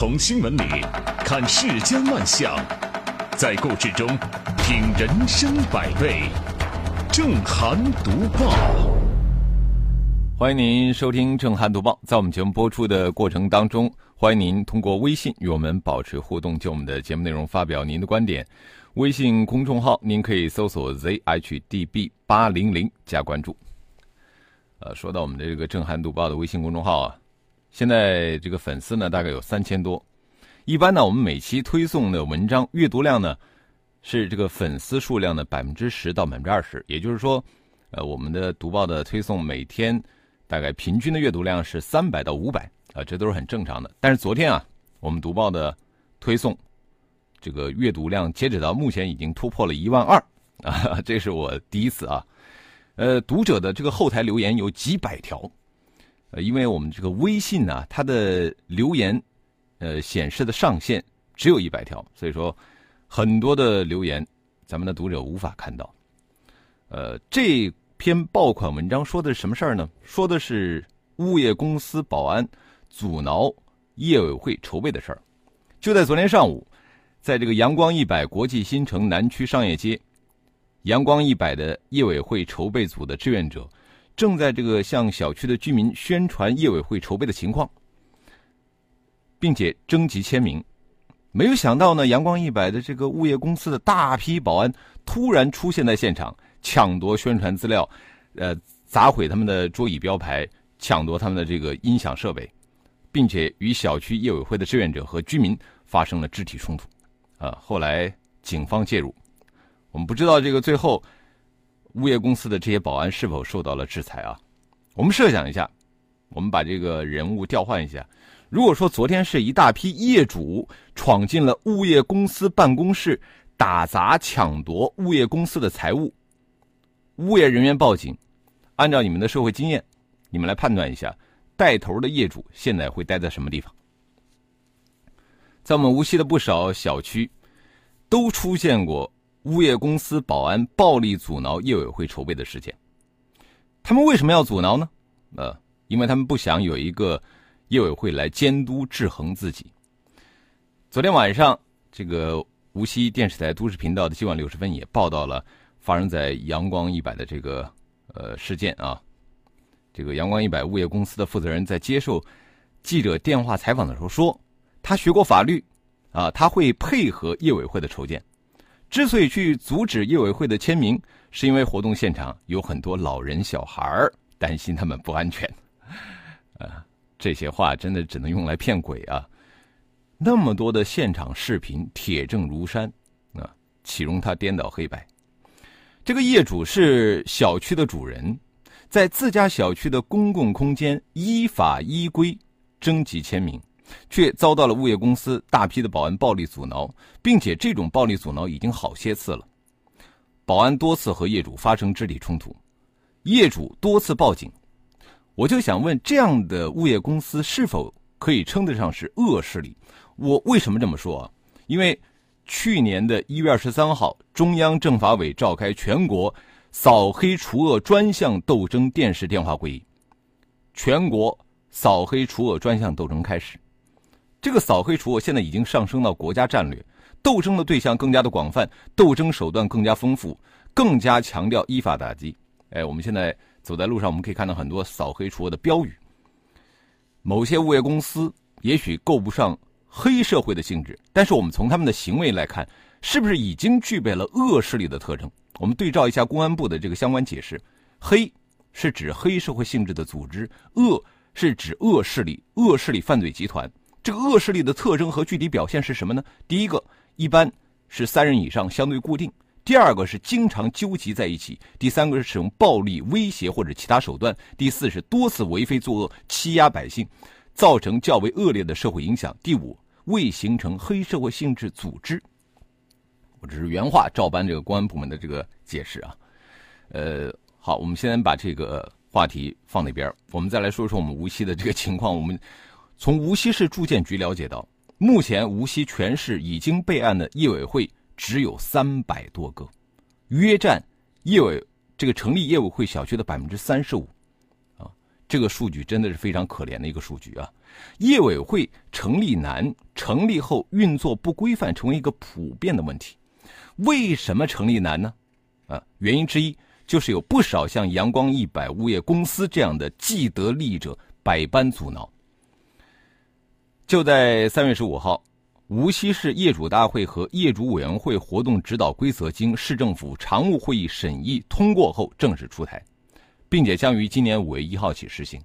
从新闻里看世间万象，在故事中品人生百味。正涵读报，欢迎您收听正涵读报。在我们节目播出的过程当中，欢迎您通过微信与我们保持互动，就我们的节目内容发表您的观点。微信公众号您可以搜索 zhdb 八零零加关注。呃，说到我们的这个正涵读报的微信公众号啊。现在这个粉丝呢，大概有三千多。一般呢，我们每期推送的文章阅读量呢，是这个粉丝数量的百分之十到百分之二十。也就是说，呃，我们的读报的推送每天大概平均的阅读量是三百到五百啊，这都是很正常的。但是昨天啊，我们读报的推送这个阅读量截止到目前已经突破了一万二啊，这是我第一次啊。呃，读者的这个后台留言有几百条。呃，因为我们这个微信呢，它的留言，呃，显示的上限只有一百条，所以说很多的留言，咱们的读者无法看到。呃，这篇爆款文章说的是什么事儿呢？说的是物业公司保安阻挠业委会筹备的事儿。就在昨天上午，在这个阳光一百国际新城南区商业街，阳光一百的业委会筹备组的志愿者。正在这个向小区的居民宣传业委会筹备的情况，并且征集签名。没有想到呢，阳光一百的这个物业公司的大批保安突然出现在现场，抢夺宣传资料，呃，砸毁他们的桌椅标牌，抢夺他们的这个音响设备，并且与小区业委会的志愿者和居民发生了肢体冲突。啊，后来警方介入，我们不知道这个最后。物业公司的这些保安是否受到了制裁啊？我们设想一下，我们把这个人物调换一下。如果说昨天是一大批业主闯进了物业公司办公室，打砸抢夺物业公司的财物，物业人员报警，按照你们的社会经验，你们来判断一下，带头的业主现在会待在什么地方？在我们无锡的不少小区，都出现过。物业公司保安暴力阻挠业委会筹备的事件，他们为什么要阻挠呢？呃，因为他们不想有一个业委会来监督制衡自己。昨天晚上，这个无锡电视台都市频道的今晚六十分也报道了发生在阳光一百的这个呃事件啊。这个阳光一百物业公司的负责人在接受记者电话采访的时候说，他学过法律，啊，他会配合业委会的筹建。之所以去阻止业委会的签名，是因为活动现场有很多老人小孩儿，担心他们不安全。啊，这些话真的只能用来骗鬼啊！那么多的现场视频，铁证如山，啊，岂容他颠倒黑白？这个业主是小区的主人，在自家小区的公共空间依法依规征集签名。却遭到了物业公司大批的保安暴力阻挠，并且这种暴力阻挠已经好些次了。保安多次和业主发生肢体冲突，业主多次报警。我就想问，这样的物业公司是否可以称得上是恶势力？我为什么这么说啊？因为去年的一月二十三号，中央政法委召开全国扫黑除恶专项斗争电视电话会议，全国扫黑除恶专项斗争开始。这个扫黑除恶现在已经上升到国家战略，斗争的对象更加的广泛，斗争手段更加丰富，更加强调依法打击。哎，我们现在走在路上，我们可以看到很多扫黑除恶的标语。某些物业公司也许够不上黑社会的性质，但是我们从他们的行为来看，是不是已经具备了恶势力的特征？我们对照一下公安部的这个相关解释：黑是指黑社会性质的组织，恶是指恶势力、恶势力犯罪集团。这个恶势力的特征和具体表现是什么呢？第一个，一般是三人以上，相对固定；第二个是经常纠集在一起；第三个是使用暴力威胁或者其他手段；第四是多次为非作恶，欺压百姓，造成较为恶劣的社会影响；第五，未形成黑社会性质组织。我只是原话照搬这个公安部门的这个解释啊。呃，好，我们先把这个话题放那边，我们再来说说我们无锡的这个情况。我们。从无锡市住建局了解到，目前无锡全市已经备案的业委会只有三百多个，约占业委这个成立业委会小区的百分之三十五，啊，这个数据真的是非常可怜的一个数据啊！业委会成立难，成立后运作不规范，成为一个普遍的问题。为什么成立难呢？啊，原因之一就是有不少像阳光一百物业公司这样的既得利益者百般阻挠。就在三月十五号，无锡市业主大会和业主委员会活动指导规则经市政府常务会议审议通过后正式出台，并且将于今年五月一号起实行，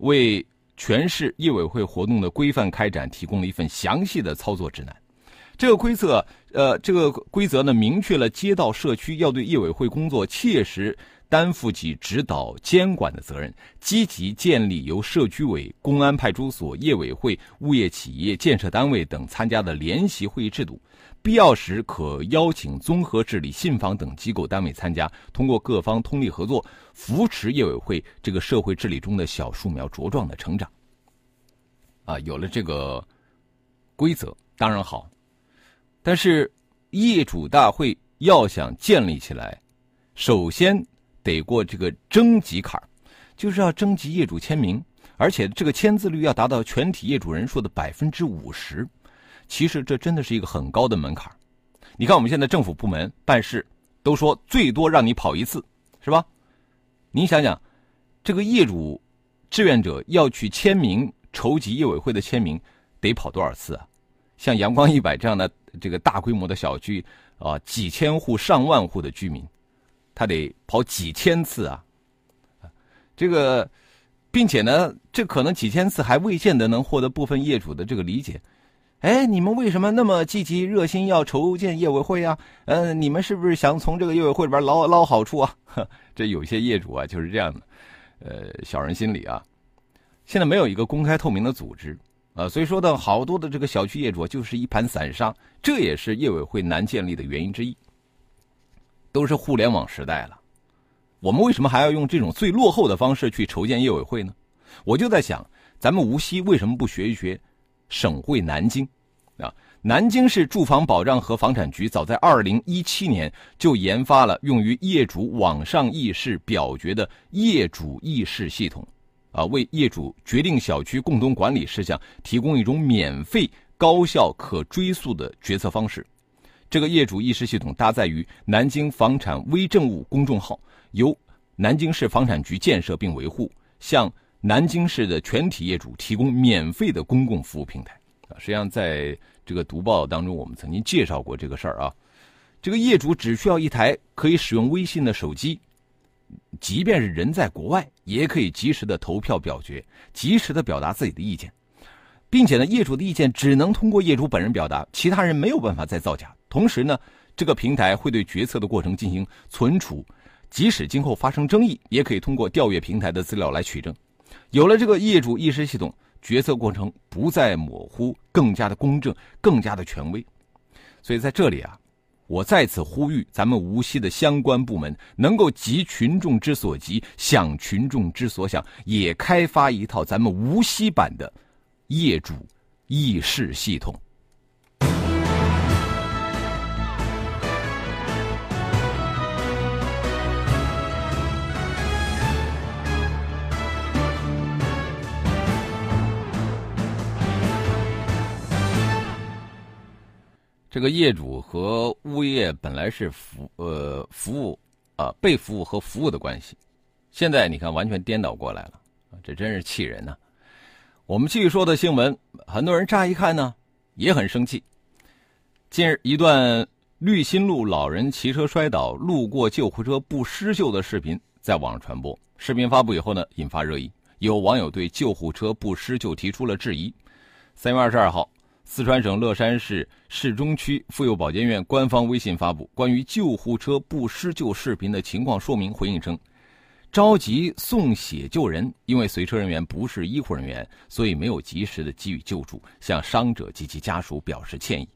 为全市业委会活动的规范开展提供了一份详细的操作指南。这个规则，呃，这个规则呢，明确了街道社区要对业委会工作切实担负起指导监管的责任，积极建立由社区委、公安派出所、业委会、物业企业、建设单位等参加的联席会议制度，必要时可邀请综合治理、信访等机构单位参加，通过各方通力合作，扶持业委会这个社会治理中的小树苗茁壮的成长。啊，有了这个规则，当然好。但是，业主大会要想建立起来，首先得过这个征集坎儿，就是要征集业主签名，而且这个签字率要达到全体业主人数的百分之五十。其实这真的是一个很高的门槛你看，我们现在政府部门办事都说最多让你跑一次，是吧？你想想，这个业主志愿者要去签名筹集业委会的签名，得跑多少次啊？像阳光一百这样的。这个大规模的小区啊，几千户、上万户的居民，他得跑几千次啊！这个，并且呢，这可能几千次还未见得能获得部分业主的这个理解。哎，你们为什么那么积极热心要筹建业委会呀？嗯，你们是不是想从这个业委会里边捞捞好处啊？这有些业主啊就是这样的，呃，小人心理啊。现在没有一个公开透明的组织。啊，所以说呢，好多的这个小区业主就是一盘散沙，这也是业委会难建立的原因之一。都是互联网时代了，我们为什么还要用这种最落后的方式去筹建业委会呢？我就在想，咱们无锡为什么不学一学省会南京？啊，南京市住房保障和房产局早在二零一七年就研发了用于业主网上议事表决的业主议事系统。啊，为业主决定小区共同管理事项提供一种免费、高效、可追溯的决策方式。这个业主议事系统搭载于南京房产微政务公众号，由南京市房产局建设并维护，向南京市的全体业主提供免费的公共服务平台。啊，实际上在这个读报当中，我们曾经介绍过这个事儿啊。这个业主只需要一台可以使用微信的手机。即便是人在国外，也可以及时的投票表决，及时的表达自己的意见，并且呢，业主的意见只能通过业主本人表达，其他人没有办法再造假。同时呢，这个平台会对决策的过程进行存储，即使今后发生争议，也可以通过调阅平台的资料来取证。有了这个业主意识系统，决策过程不再模糊，更加的公正，更加的权威。所以在这里啊。我再次呼吁，咱们无锡的相关部门能够急群众之所急，想群众之所想，也开发一套咱们无锡版的业主议事系统。这个业主和物业本来是服呃服务啊被服务和服务的关系，现在你看完全颠倒过来了，这真是气人呐！我们继续说的新闻，很多人乍一看呢也很生气。近日，一段绿新路老人骑车摔倒，路过救护车不施救的视频在网上传播。视频发布以后呢，引发热议，有网友对救护车不施救提出了质疑。三月二十二号。四川省乐山市市中区妇幼保健院官方微信发布关于救护车不施救视频的情况说明，回应称，着急送血救人，因为随车人员不是医护人员，所以没有及时的给予救助，向伤者及其家属表示歉意。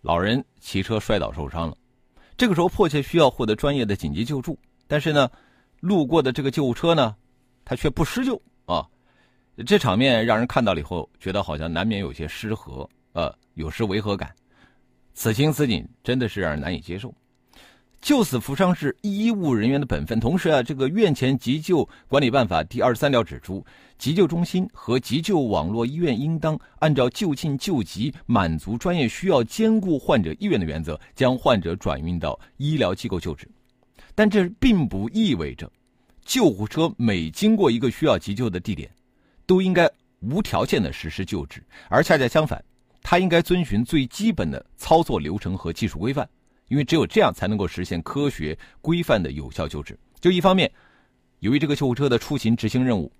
老人骑车摔倒受伤了，这个时候迫切需要获得专业的紧急救助，但是呢，路过的这个救护车呢，他却不施救。这场面让人看到了以后，觉得好像难免有些失和，呃，有失违和感。此情此景，真的是让人难以接受。救死扶伤是医务人员的本分。同时啊，这个院前急救管理办法第二十三条指出，急救中心和急救网络医院应当按照就近救急、满足专业需要、兼顾患者意愿的原则，将患者转运到医疗机构救治。但这并不意味着，救护车每经过一个需要急救的地点，都应该无条件的实施救治，而恰恰相反，它应该遵循最基本的操作流程和技术规范。因为只有这样才能够实现科学规范的有效救治。就一方面，由于这个救护车的出行执行任务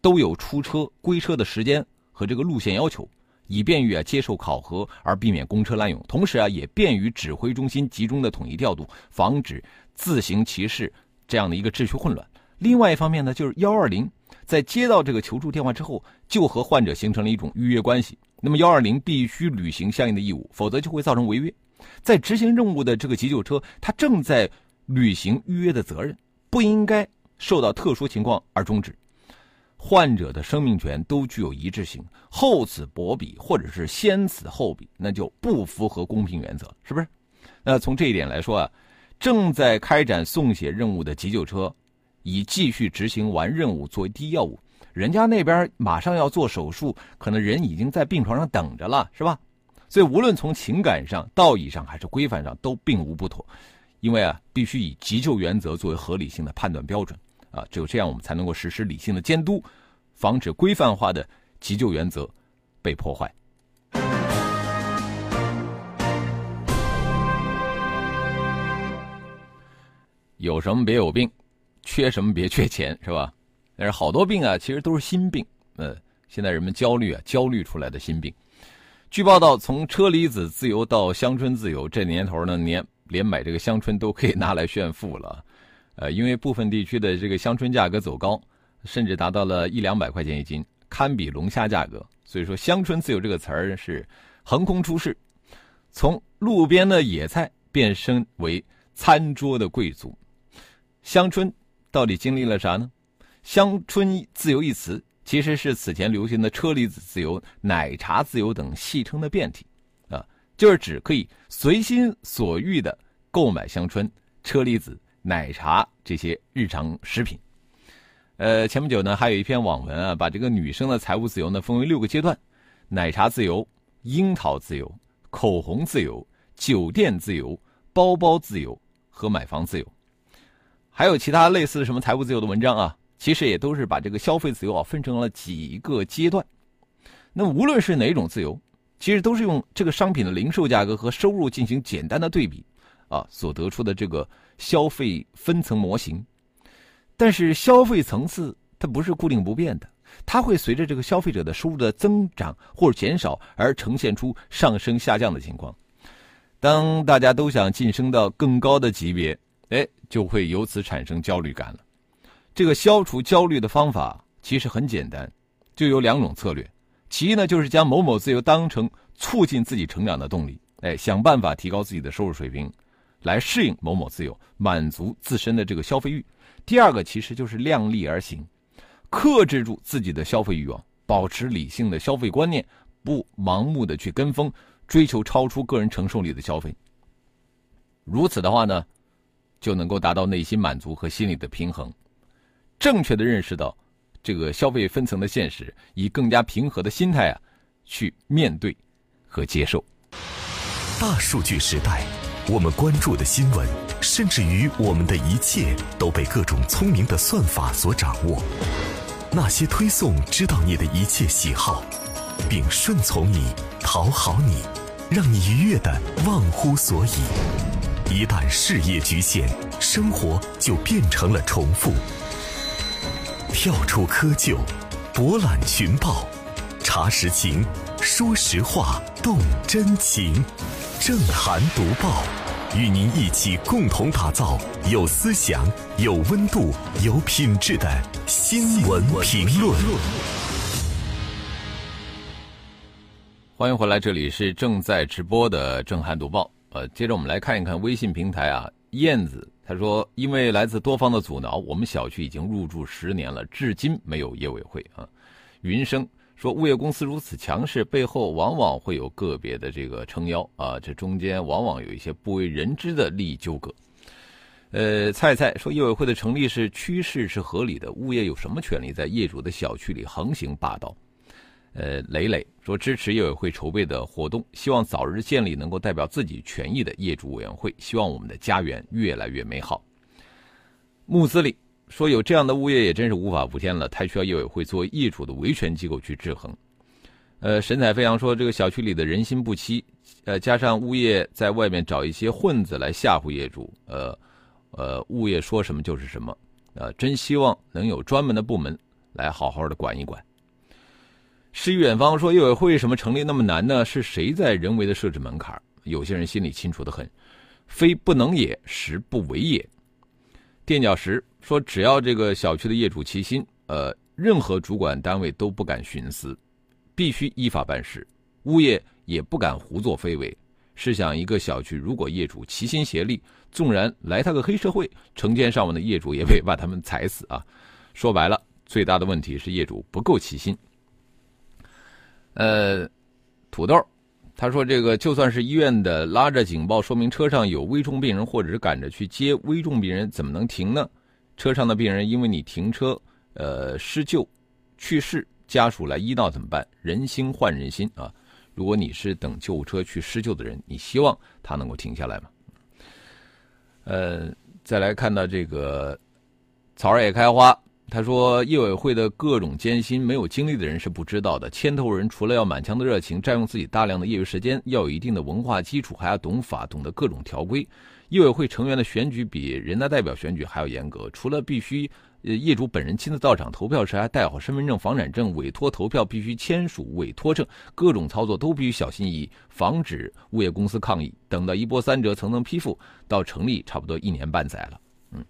都有出车归车的时间和这个路线要求，以便于啊接受考核而避免公车滥用；同时啊也便于指挥中心集中的统一调度，防止自行其事这样的一个秩序混乱。另外一方面呢，就是幺二零在接到这个求助电话之后，就和患者形成了一种预约关系。那么幺二零必须履行相应的义务，否则就会造成违约。在执行任务的这个急救车，它正在履行预约的责任，不应该受到特殊情况而终止。患者的生命权都具有一致性，厚此薄彼或者是先此后彼，那就不符合公平原则，是不是？那从这一点来说啊，正在开展送血任务的急救车，以继续执行完任务作为第一要务。人家那边马上要做手术，可能人已经在病床上等着了，是吧？所以，无论从情感上、道义上还是规范上，都并无不妥。因为啊，必须以急救原则作为合理性的判断标准啊，只有这样，我们才能够实施理性的监督，防止规范化的急救原则被破坏。有什么别有病，缺什么别缺钱，是吧？但是好多病啊，其实都是心病。呃，现在人们焦虑啊，焦虑出来的心病。据报道，从车厘子自由到香椿自由，这年头呢，连连买这个香椿都可以拿来炫富了。呃，因为部分地区的这个香椿价格走高，甚至达到了一两百块钱一斤，堪比龙虾价格。所以说，香椿自由这个词儿是横空出世，从路边的野菜变身为餐桌的贵族。香椿到底经历了啥呢？香椿自由一词。其实是此前流行的车厘子自由、奶茶自由等戏称的变体，啊，就是指可以随心所欲的购买香椿、车厘子、奶茶这些日常食品。呃，前不久呢，还有一篇网文啊，把这个女生的财务自由呢分为六个阶段：奶茶自由、樱桃自由、口红自由、酒店自由、包包自由和买房自由。还有其他类似什么财务自由的文章啊。其实也都是把这个消费自由啊分成了几个阶段，那无论是哪种自由，其实都是用这个商品的零售价格和收入进行简单的对比，啊所得出的这个消费分层模型。但是消费层次它不是固定不变的，它会随着这个消费者的收入的增长或者减少而呈现出上升下降的情况。当大家都想晋升到更高的级别，哎，就会由此产生焦虑感了。这个消除焦虑的方法其实很简单，就有两种策略。其一呢，就是将某某自由当成促进自己成长的动力，哎，想办法提高自己的收入水平，来适应某某自由，满足自身的这个消费欲。第二个其实就是量力而行，克制住自己的消费欲望，保持理性的消费观念，不盲目的去跟风，追求超出个人承受力的消费。如此的话呢，就能够达到内心满足和心理的平衡。正确的认识到这个消费分层的现实，以更加平和的心态啊，去面对和接受。大数据时代，我们关注的新闻，甚至于我们的一切，都被各种聪明的算法所掌握。那些推送知道你的一切喜好，并顺从你、讨好你，让你愉悦的忘乎所以。一旦事业局限，生活就变成了重复。跳出窠臼，博览群报，查实情，说实话，动真情。正涵读报，与您一起共同打造有思想、有温度、有品质的新闻评论。欢迎回来，这里是正在直播的正涵读报。呃，接着我们来看一看微信平台啊，燕子。他说：“因为来自多方的阻挠，我们小区已经入住十年了，至今没有业委会啊。”云生说：“物业公司如此强势，背后往往会有个别的这个撑腰啊，这中间往往有一些不为人知的利益纠葛。”呃，菜菜说，业委会的成立是趋势是合理的，物业有什么权利在业主的小区里横行霸道？呃，磊磊说支持业委会筹备的活动，希望早日建立能够代表自己权益的业主委员会，希望我们的家园越来越美好。木子里说，有这样的物业也真是无法无天了，太需要业委会作为业主的维权机构去制衡。呃，神采飞扬说，这个小区里的人心不齐，呃，加上物业在外面找一些混子来吓唬业主，呃。呃，物业说什么就是什么，呃，真希望能有专门的部门来好好的管一管。诗与远方说，业委会为什么成立那么难呢？是谁在人为的设置门槛？有些人心里清楚的很，非不能也，实不为也。垫脚石说，只要这个小区的业主齐心，呃，任何主管单位都不敢徇私，必须依法办事，物业也不敢胡作非为。试想，一个小区如果业主齐心协力，纵然来他个黑社会，成千上万的业主也会把他们踩死啊！说白了，最大的问题是业主不够齐心。呃，土豆，他说这个就算是医院的拉着警报说明车上有危重病人，或者是赶着去接危重病人，怎么能停呢？车上的病人因为你停车，呃，施救去世，家属来医闹怎么办？人心换人心啊！如果你是等救护车去施救的人，你希望他能够停下来吗？呃，再来看到这个草儿也开花，他说业委会的各种艰辛，没有经历的人是不知道的。牵头人除了要满腔的热情，占用自己大量的业余时间，要有一定的文化基础，还要懂法，懂得各种条规。业委会成员的选举比人大代表选举还要严格，除了必须。业主本人亲自到场投票时，还带好身份证、房产证。委托投票必须签署委托证，各种操作都必须小心翼翼，防止物业公司抗议。等到一波三折、层层批复，到成立差不多一年半载了。嗯，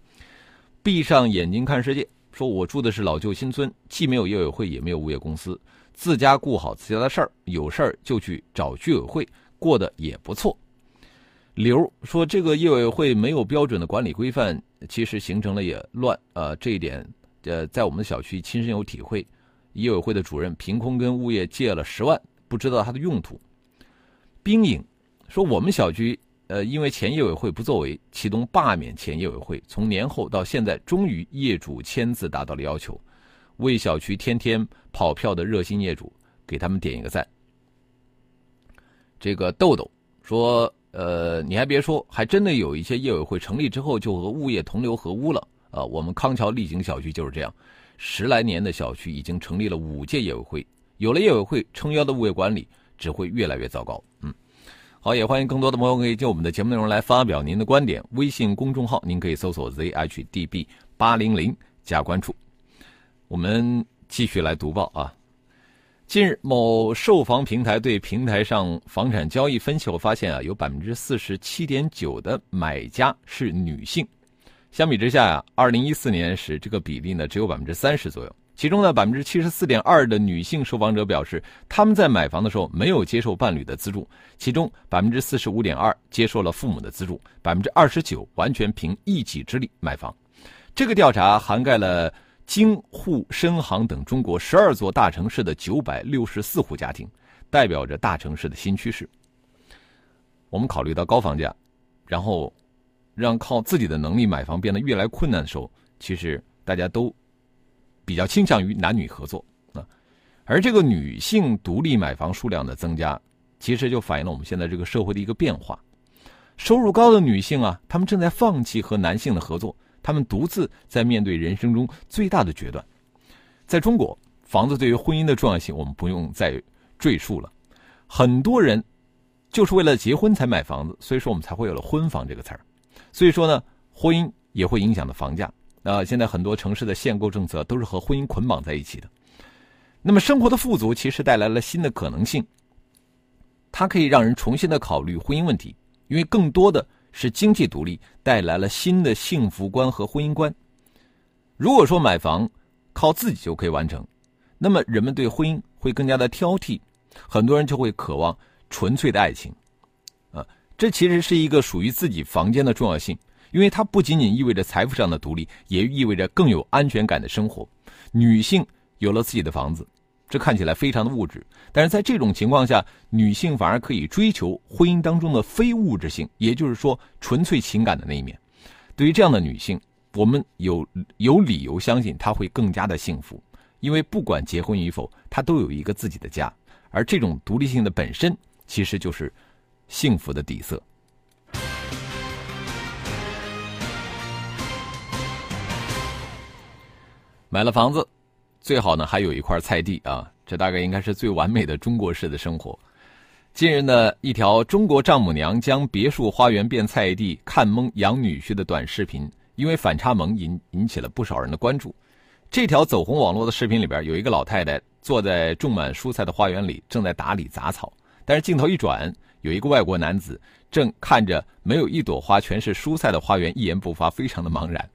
闭上眼睛看世界。说我住的是老旧新村，既没有业委会，也没有物业公司，自家顾好自家的事儿，有事儿就去找居委会，过得也不错。刘说：“这个业委会没有标准的管理规范，其实形成了也乱。呃，这一点，呃，在我们的小区亲身有体会。业委会的主任凭空跟物业借了十万，不知道它的用途。”冰影说：“我们小区，呃，因为前业委会不作为，启动罢免前业委会。从年后到现在，终于业主签字达到了要求。为小区天天跑票的热心业主，给他们点一个赞。”这个豆豆说。呃，你还别说，还真的有一些业委会成立之后就和物业同流合污了啊！我们康桥丽景小区就是这样，十来年的小区已经成立了五届业委会，有了业委会撑腰的物业管理只会越来越糟糕。嗯，好，也欢迎更多的朋友可以就我们的节目内容来发表您的观点。微信公众号您可以搜索 zhdb 八零零加关注。我们继续来读报啊。近日，某售房平台对平台上房产交易分析后发现啊，有百分之四十七点九的买家是女性。相比之下呀，二零一四年时这个比例呢只有百分之三十左右。其中呢，百分之七十四点二的女性受访者表示，他们在买房的时候没有接受伴侣的资助，其中百分之四十五点二接受了父母的资助，百分之二十九完全凭一己之力买房。这个调查涵盖了。京沪深杭等中国十二座大城市的九百六十四户家庭，代表着大城市的新趋势。我们考虑到高房价，然后让靠自己的能力买房变得越来困难的时候，其实大家都比较倾向于男女合作啊。而这个女性独立买房数量的增加，其实就反映了我们现在这个社会的一个变化。收入高的女性啊，她们正在放弃和男性的合作。她们独自在面对人生中最大的决断。在中国，房子对于婚姻的重要性，我们不用再赘述了。很多人就是为了结婚才买房子，所以说我们才会有了“婚房”这个词儿。所以说呢，婚姻也会影响到房价。啊，现在很多城市的限购政策都是和婚姻捆绑在一起的。那么，生活的富足其实带来了新的可能性，它可以让人重新的考虑婚姻问题，因为更多的。是经济独立带来了新的幸福观和婚姻观。如果说买房靠自己就可以完成，那么人们对婚姻会更加的挑剔，很多人就会渴望纯粹的爱情。啊，这其实是一个属于自己房间的重要性，因为它不仅仅意味着财富上的独立，也意味着更有安全感的生活。女性有了自己的房子。这看起来非常的物质，但是在这种情况下，女性反而可以追求婚姻当中的非物质性，也就是说纯粹情感的那一面。对于这样的女性，我们有有理由相信她会更加的幸福，因为不管结婚与否，她都有一个自己的家，而这种独立性的本身，其实就是幸福的底色。买了房子，最好呢还有一块菜地啊，这大概应该是最完美的中国式的生活。近日呢，一条中国丈母娘将别墅花园变菜地、看懵养女婿的短视频，因为反差萌引引起了不少人的关注。这条走红网络的视频里边，有一个老太太坐在种满蔬菜的花园里，正在打理杂草。但是镜头一转，有一个外国男子正看着没有一朵花、全是蔬菜的花园，一言不发，非常的茫然。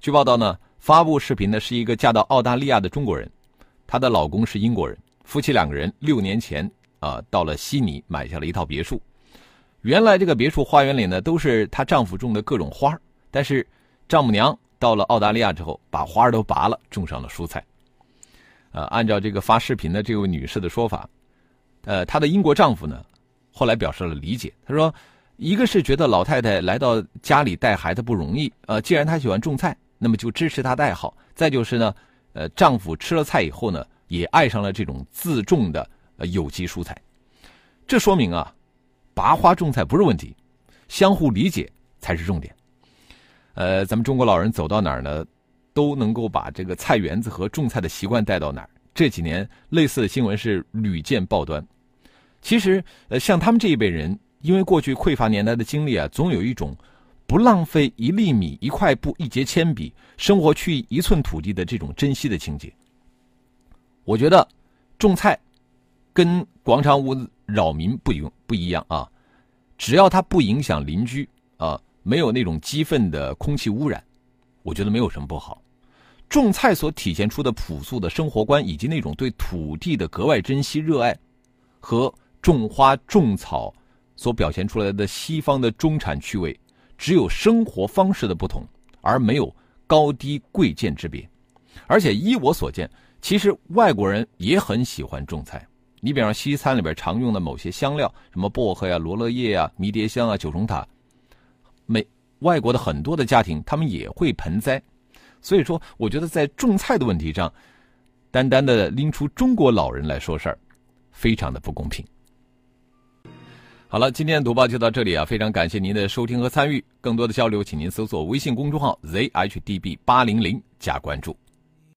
据报道呢，发布视频的是一个嫁到澳大利亚的中国人，她的老公是英国人，夫妻两个人六年前。啊，到了悉尼买下了一套别墅。原来这个别墅花园里呢，都是她丈夫种的各种花但是丈母娘到了澳大利亚之后，把花都拔了，种上了蔬菜。呃，按照这个发视频的这位女士的说法，呃，她的英国丈夫呢，后来表示了理解。他说，一个是觉得老太太来到家里带孩子不容易，呃，既然她喜欢种菜，那么就支持她的爱好。再就是呢，呃，丈夫吃了菜以后呢，也爱上了这种自种的呃。有机蔬菜，这说明啊，拔花种菜不是问题，相互理解才是重点。呃，咱们中国老人走到哪儿呢，都能够把这个菜园子和种菜的习惯带到哪儿。这几年类似的新闻是屡见报端。其实，呃，像他们这一辈人，因为过去匮乏年代的经历啊，总有一种不浪费一粒米、一块布、一节铅笔，生活去一寸土地的这种珍惜的情节。我觉得种菜。跟广场舞扰民不一不一样啊，只要它不影响邻居啊，没有那种激愤的空气污染，我觉得没有什么不好。种菜所体现出的朴素的生活观，以及那种对土地的格外珍惜热爱，和种花种草所表现出来的西方的中产趣味，只有生活方式的不同，而没有高低贵贱之别。而且依我所见，其实外国人也很喜欢种菜。你比方西餐里边常用的某些香料，什么薄荷呀、罗勒叶呀、迷迭香啊、九重塔，美外国的很多的家庭他们也会盆栽，所以说我觉得在种菜的问题上，单单的拎出中国老人来说事儿，非常的不公平。好了，今天的读报就到这里啊，非常感谢您的收听和参与，更多的交流，请您搜索微信公众号 zhdb 八零零加关注。